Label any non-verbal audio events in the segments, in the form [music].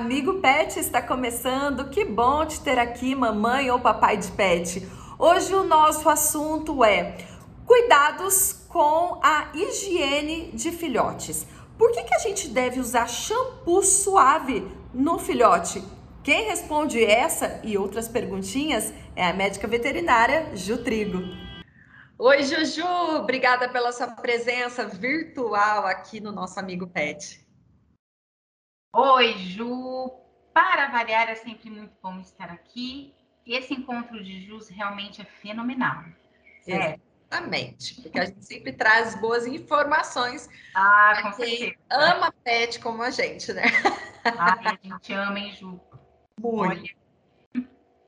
Amigo Pet está começando. Que bom te ter aqui, mamãe ou papai de pet. Hoje o nosso assunto é cuidados com a higiene de filhotes. Por que, que a gente deve usar shampoo suave no filhote? Quem responde essa e outras perguntinhas é a médica veterinária Ju Trigo. Oi, Juju! Obrigada pela sua presença virtual aqui no nosso Amigo Pet. Oi, Ju. Para variar, é sempre muito bom estar aqui. Esse encontro de Jus realmente é fenomenal. Exatamente, porque a gente sempre traz boas informações. Ah, com certeza. ama pet como a gente, né? Ai, a gente ama, hein, Ju? Muito. Olha.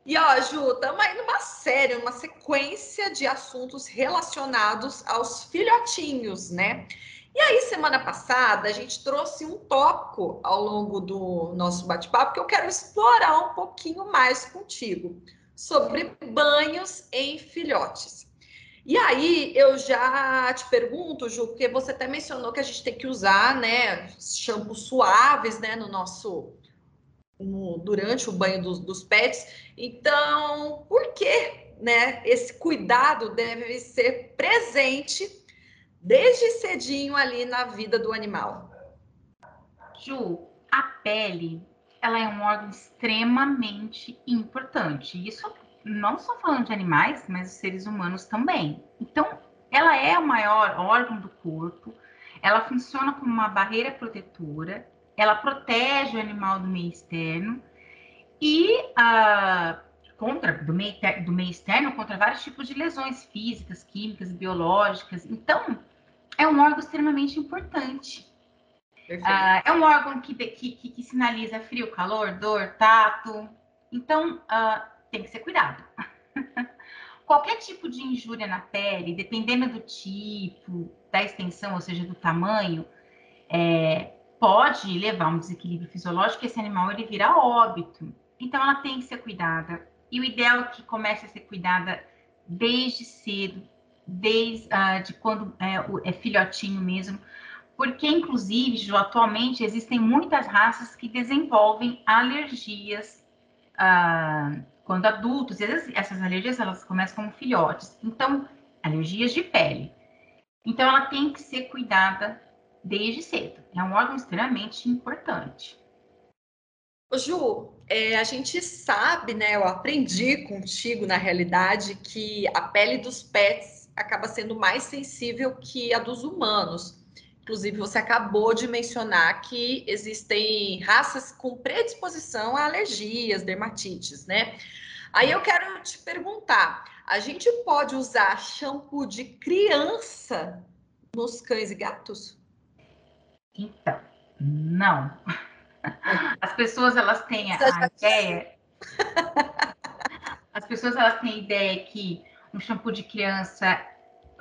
E ó, Ju, estamos aí numa série, uma sequência de assuntos relacionados aos filhotinhos, né? E aí, semana passada, a gente trouxe um tópico ao longo do nosso bate-papo que eu quero explorar um pouquinho mais contigo sobre banhos em filhotes. E aí, eu já te pergunto, Ju, porque você até mencionou que a gente tem que usar, né, shampoos suaves, né, no nosso no, durante o banho dos, dos pets. Então, por que, né, esse cuidado deve ser presente desde cedinho ali na vida do animal? Ju, a pele, ela é um órgão extremamente importante. Isso não só falando de animais, mas os seres humanos também. Então, ela é o maior órgão do corpo. Ela funciona como uma barreira protetora. Ela protege o animal do meio externo e uh, contra do meio, do meio externo contra vários tipos de lesões físicas, químicas, biológicas. Então, é um órgão extremamente importante. Uh, é um órgão que, que, que, sinaliza frio, calor, dor, tato. Então, uh, tem que ser cuidado. [laughs] Qualquer tipo de injúria na pele, dependendo do tipo, da extensão, ou seja, do tamanho, é, pode levar a um desequilíbrio fisiológico e esse animal ele vira óbito. Então, ela tem que ser cuidada. E o ideal é que comece a ser cuidada desde cedo, desde uh, de quando é, é, filhotinho mesmo, porque inclusive, Ju, atualmente existem muitas raças que desenvolvem alergias uh, quando adultos, e essas alergias elas começam como filhotes. Então, alergias de pele. Então, ela tem que ser cuidada desde cedo. É um órgão extremamente importante. Ju, é, a gente sabe, né? Eu aprendi contigo, na realidade, que a pele dos pets acaba sendo mais sensível que a dos humanos. Inclusive, você acabou de mencionar que existem raças com predisposição a alergias, dermatites, né? Aí eu quero te perguntar: a gente pode usar shampoo de criança nos cães e gatos? Então, não. [laughs] As pessoas elas têm a ideia. [laughs] As pessoas elas têm a ideia que um shampoo de criança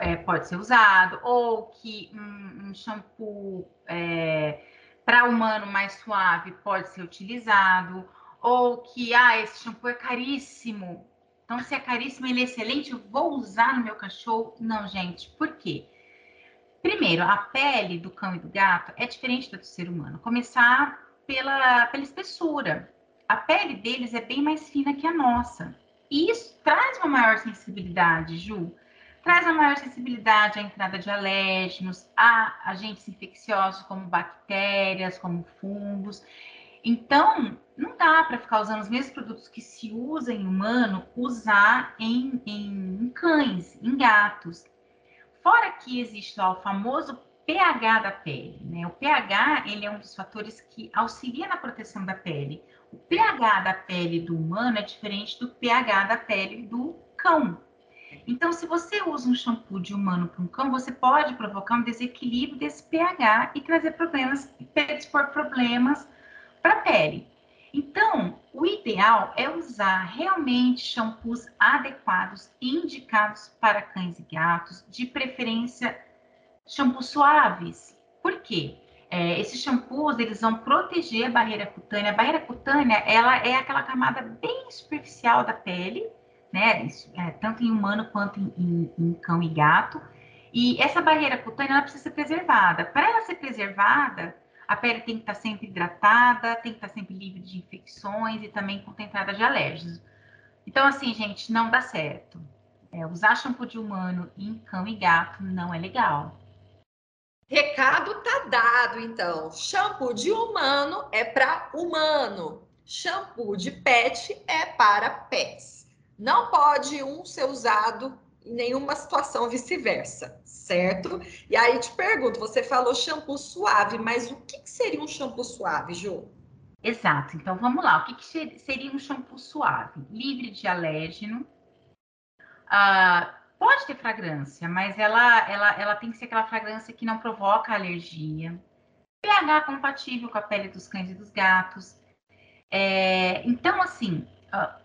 é, pode ser usado, ou que um, um shampoo é, para humano mais suave pode ser utilizado, ou que ah, esse shampoo é caríssimo. Então, se é caríssimo, ele é excelente, eu vou usar no meu cachorro. Não, gente, por quê? Primeiro, a pele do cão e do gato é diferente da do ser humano. Começar pela, pela espessura. A pele deles é bem mais fina que a nossa. E isso traz uma maior sensibilidade, Ju. Traz uma maior sensibilidade à entrada de alérgenos, a agentes infecciosos como bactérias, como fungos. Então, não dá para ficar usando os mesmos produtos que se usa em humano, usar em, em, em cães, em gatos. Fora que existe o famoso pH da pele, né? O pH, ele é um dos fatores que auxilia na proteção da pele. O pH da pele do humano é diferente do pH da pele do cão. Então, se você usa um shampoo de humano para um cão, você pode provocar um desequilíbrio desse pH e trazer problemas, predispor problemas para a pele. Então, o ideal é usar realmente shampoos adequados indicados para cães e gatos, de preferência shampoos suaves. Por quê? É, esses shampoos, eles vão proteger a barreira cutânea. A barreira cutânea, ela é aquela camada bem superficial da pele, né? É, tanto em humano quanto em, em, em, cão e gato. E essa barreira cutânea, precisa ser preservada. Para ela ser preservada, a pele tem que estar sempre hidratada, tem que estar sempre livre de infecções e também contemplada de alérgicos. Então, assim, gente, não dá certo. É, usar shampoo de humano em cão e gato não é legal. Recado tá dado, então. Shampoo de humano é para humano. Shampoo de pet é para pets. Não pode um ser usado em nenhuma situação vice-versa, certo? E aí te pergunto, você falou shampoo suave, mas o que, seria um shampoo suave, Ju? Exato. Então vamos lá. O que, que seria um shampoo suave? Livre de alérgeno. Uh, pode ter fragrância, mas ela, ela, ela tem que ser aquela fragrância que não provoca alergia. pH compatível com a pele dos cães e dos gatos. É, então, assim, ah,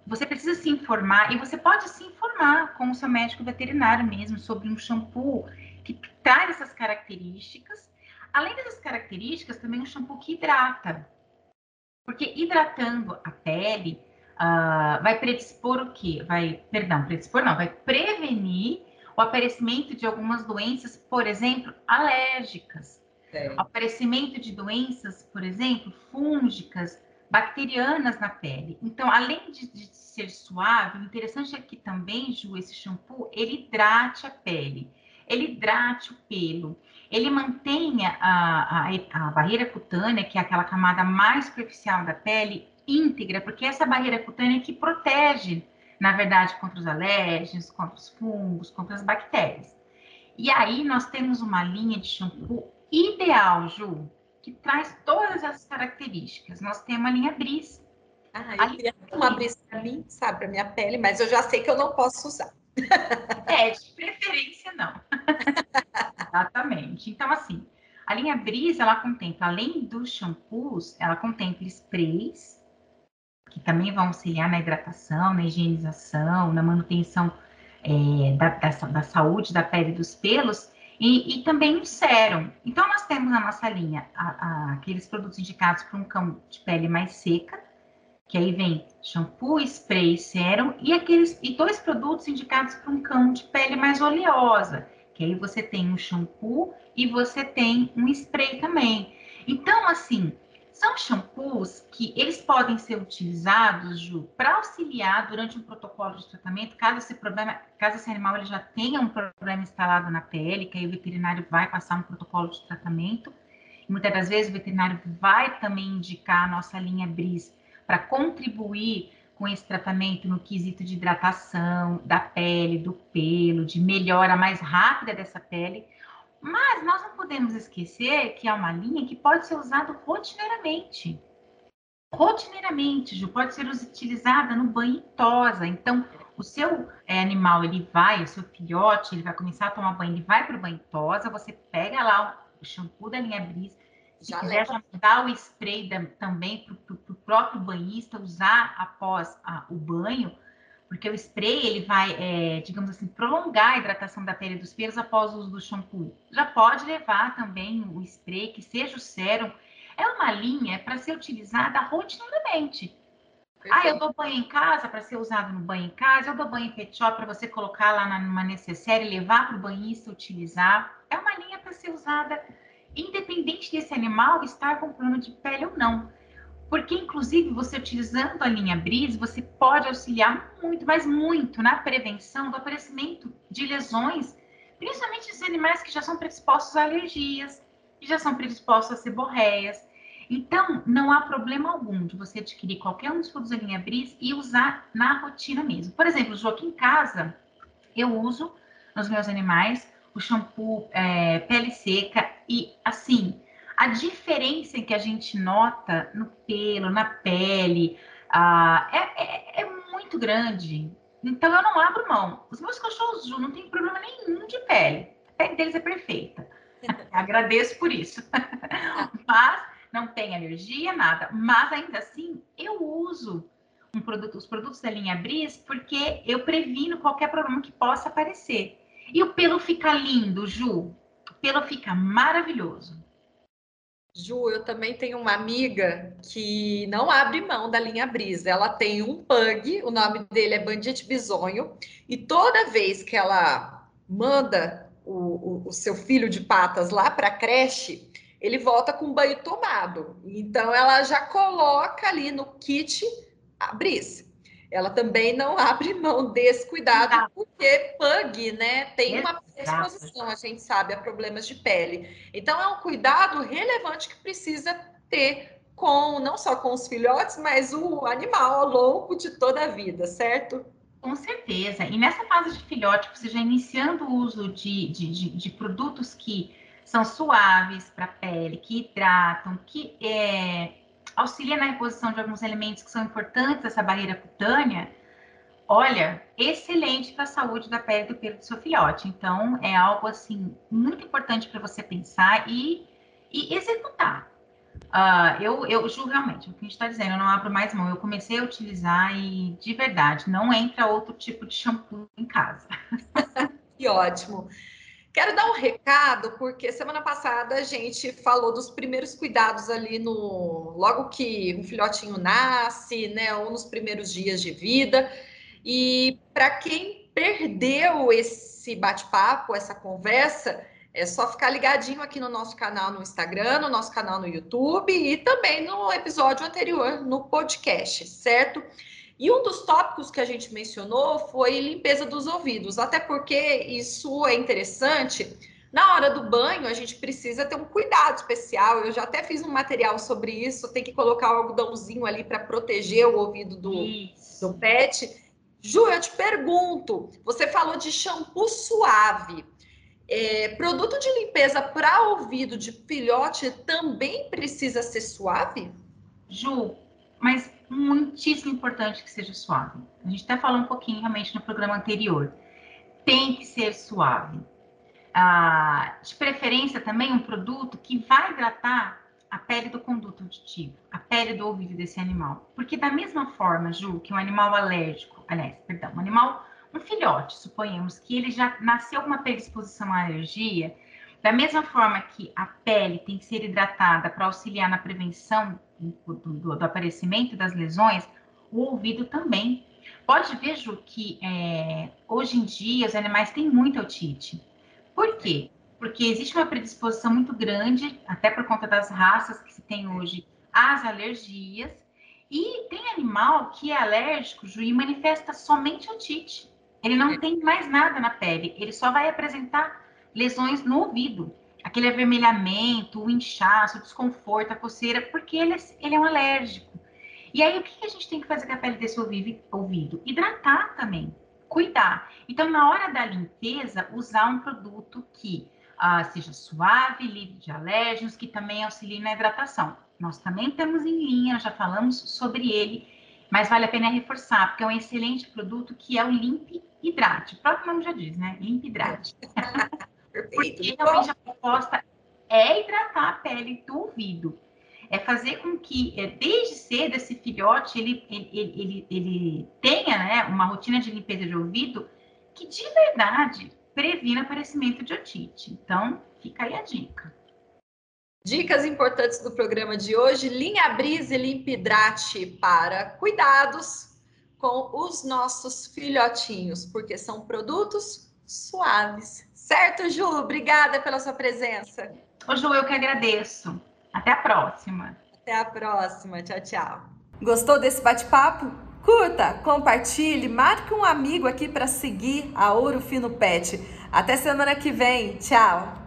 você precisa se informar e você pode se informar com o seu médico veterinário mesmo sobre um shampoo que traz essas características. Além dessas características, também um shampoo que hidrata. Porque hidratando a pele uh, vai predispor o quê? Vai, perdão, predispor não, vai prevenir o aparecimento de algumas doenças, por exemplo, alérgicas. É. O aparecimento de doenças, por exemplo, fúngicas, bacterianas na pele. Então, além de, de, ser suave, o interessante é que também, Ju, esse shampoo, ele hidrate a pele, ele hidrate o pelo, ele mantenha a, a, a barreira cutânea, que é aquela camada mais superficial da pele, íntegra, porque essa barreira cutânea é que protege, na verdade, contra os alérgenos, contra os fungos, contra as bactérias. E aí nós temos uma linha de shampoo ideal, Ju, que traz todas essas características. Nós temos a linha Bris. Ah, eu a queria uma Bris para mim, sabe, para minha pele, mas eu já sei que eu não posso usar. [laughs] É, de preferência não. [laughs] Exatamente. Então, assim, a linha Bris, ela contempla, além dos shampoos, ela contempla sprays, que também vão auxiliar na hidratação, na higienização, na manutenção é, da, da, da saúde da pele e dos pelos, e, e também um sérum. Então, nós temos na nossa linha a, a, aqueles produtos indicados para um cão de pele mais seca, que aí vem shampoo, spray, sérum, e aqueles e dois produtos indicados para um cão de pele mais oleosa, que aí você tem um shampoo e você tem um spray também. Então, assim, são shampoos que eles podem ser utilizados, Ju, para auxiliar durante um protocolo de tratamento, caso esse problema, caso esse animal ele já tenha um problema instalado na pele, que aí o veterinário vai passar um protocolo de tratamento. E muitas das vezes o veterinário vai também indicar a nossa linha BRIS para contribuir com esse tratamento no quesito de hidratação da pele, do pelo, de melhora mais rápida dessa pele mas nós não podemos esquecer que é uma linha que pode ser usada rotineiramente. Rotineiramente, Ju, pode ser utilizada no banho tosa. Então, o seu é, animal, ele vai, o seu filhote, ele vai começar a tomar banho, ele vai para o banho tosa, você pega lá o shampoo da linha Bris, se já quiser leva. já dar o spray da, também para o próprio banhista usar após a, o banho, porque o spray ele vai, é, digamos assim, prolongar a hidratação da pele dos pelos após o uso do shampoo. Já pode levar também o spray, que seja o sérum. É uma linha para ser utilizada rotineiramente. Ah, eu dou banho em casa para ser usado no banho em casa, eu dou banho em pet shop para você colocar lá numa necessaire e levar para o banhista utilizar. É uma linha para ser usada independente desse animal estar com problema de pele ou não. Porque, inclusive, você utilizando a linha Brise, você pode auxiliar muito, mas muito, na prevenção do aparecimento de lesões, principalmente os animais que já são predispostos a alergias, que já são predispostos a seborreias. Então, não há problema algum de você adquirir qualquer um dos produtos da linha Brise e usar na rotina mesmo. Por exemplo, o aqui em casa, eu uso nos meus animais o shampoo é, pele seca e, assim, a diferença que a gente nota no pelo, na pele, é, é, é, muito grande. Então eu não abro mão. Os meus cachorros não tem problema nenhum de pele. A pele deles é perfeita. [laughs] Agradeço por isso. [laughs] Mas não tem alergia, nada. Mas ainda assim, eu uso um produto, os produtos da linha Bris porque eu previno qualquer problema que possa aparecer. E o pelo fica lindo, Ju. O pelo fica maravilhoso. Ju, eu também tenho uma amiga que não abre mão da linha Brisa. Ela tem um pug, o nome dele é Bandite Bisonho, e toda vez que ela manda o, o, o seu filho de patas lá para a creche, ele volta com banho tomado. Então, ela já coloca ali no kit a Brice. Ela também não [laughs] abre mão desse cuidado, Exato. porque pug, né, tem uma exposição, a gente sabe, a problemas de pele. Então, é um cuidado relevante que precisa ter com, não só com os filhotes, mas o animal ao longo de toda a vida, certo? Com certeza. E nessa fase de filhote, você já iniciando o uso de, de, de, de produtos que são suaves para a pele, que hidratam, que é, auxiliam na reposição de alguns elementos que são importantes dessa barreira cutânea, olha, excelente para a saúde da pele do pelo do seu filhote. Então, é algo assim muito importante para você pensar e, e executar. Uh, eu, eu juro realmente, o que a gente está dizendo, eu não abro mais mão. Eu comecei a utilizar e, de verdade, não entra outro tipo de shampoo em casa. [laughs] que ótimo. Quero dar um recado, porque semana passada a gente falou dos primeiros cuidados ali no. Logo que um filhotinho nasce, né? Ou nos primeiros dias de vida. E para quem perdeu esse bate-papo, essa conversa, é só ficar ligadinho aqui no nosso canal no Instagram, no nosso canal no YouTube e também no episódio anterior no podcast, certo? E um dos tópicos que a gente mencionou foi limpeza dos ouvidos, até porque isso é interessante. Na hora do banho, a gente precisa ter um cuidado especial. Eu já até fiz um material sobre isso. Tem que colocar o algodãozinho ali para proteger o ouvido do, do pet. Ju, eu te pergunto: você falou de shampoo suave. É, produto de limpeza para ouvido de filhote também precisa ser suave? Ju, mas muitíssimo importante que seja suave. A gente até falou um pouquinho realmente no programa anterior. Tem que ser suave. Ah, de preferência também um produto que vai hidratar a pele do conduto auditivo, a pele do ouvido desse animal. Porque da mesma forma, Ju, que um animal alérgico, aliás, perdão, um animal, um filhote, suponhamos que ele já nasceu com uma predisposição à alergia, da mesma forma que a pele tem que ser hidratada para auxiliar na prevenção do, do, do, aparecimento das lesões, o ouvido também. Pode ver, Ju, que é, hoje em dia os animais têm muita otite. Por quê? Porque existe uma predisposição muito grande, até por conta das raças que se tem hoje, às alergias. E tem animal que é alérgico, Ju, e manifesta somente otite. Ele não tem mais nada na pele, ele só vai apresentar lesões no ouvido aquele avermelhamento, o inchaço, o desconforto, a coceira, porque ele é, ele é um alérgico. E aí, o que a gente tem que fazer com a pele desse ouvido? Hidratar também, cuidar. Então, na hora da limpeza, usar um produto que ah, seja suave, livre de alérgenos, que também auxilie na hidratação. Nós também temos em linha, já falamos sobre ele, mas vale a pena reforçar, porque é um excelente produto que é o Limpe Hidrate. O próprio nome já diz, né? Limpe Hidrate. [laughs] Perfeito. Porque realmente a proposta é hidratar a pele do ouvido. É fazer com que, é, desde cedo, esse filhote ele, ele, ele, ele tenha né, uma rotina de limpeza de ouvido que, de verdade, previna aparecimento de otite. Então, fica aí a dica. Dicas importantes do programa de hoje: linha Brise Limp Hidrate para cuidados com os nossos filhotinhos, porque são produtos suaves, Certo, Ju? Obrigada pela sua presença. Ô, Ju, eu que agradeço. Até a próxima. Até a próxima. Tchau, tchau. Gostou desse bate-papo? Curta, compartilhe, marque um amigo aqui para seguir a Ouro Fino Pet. Até semana que vem. Tchau.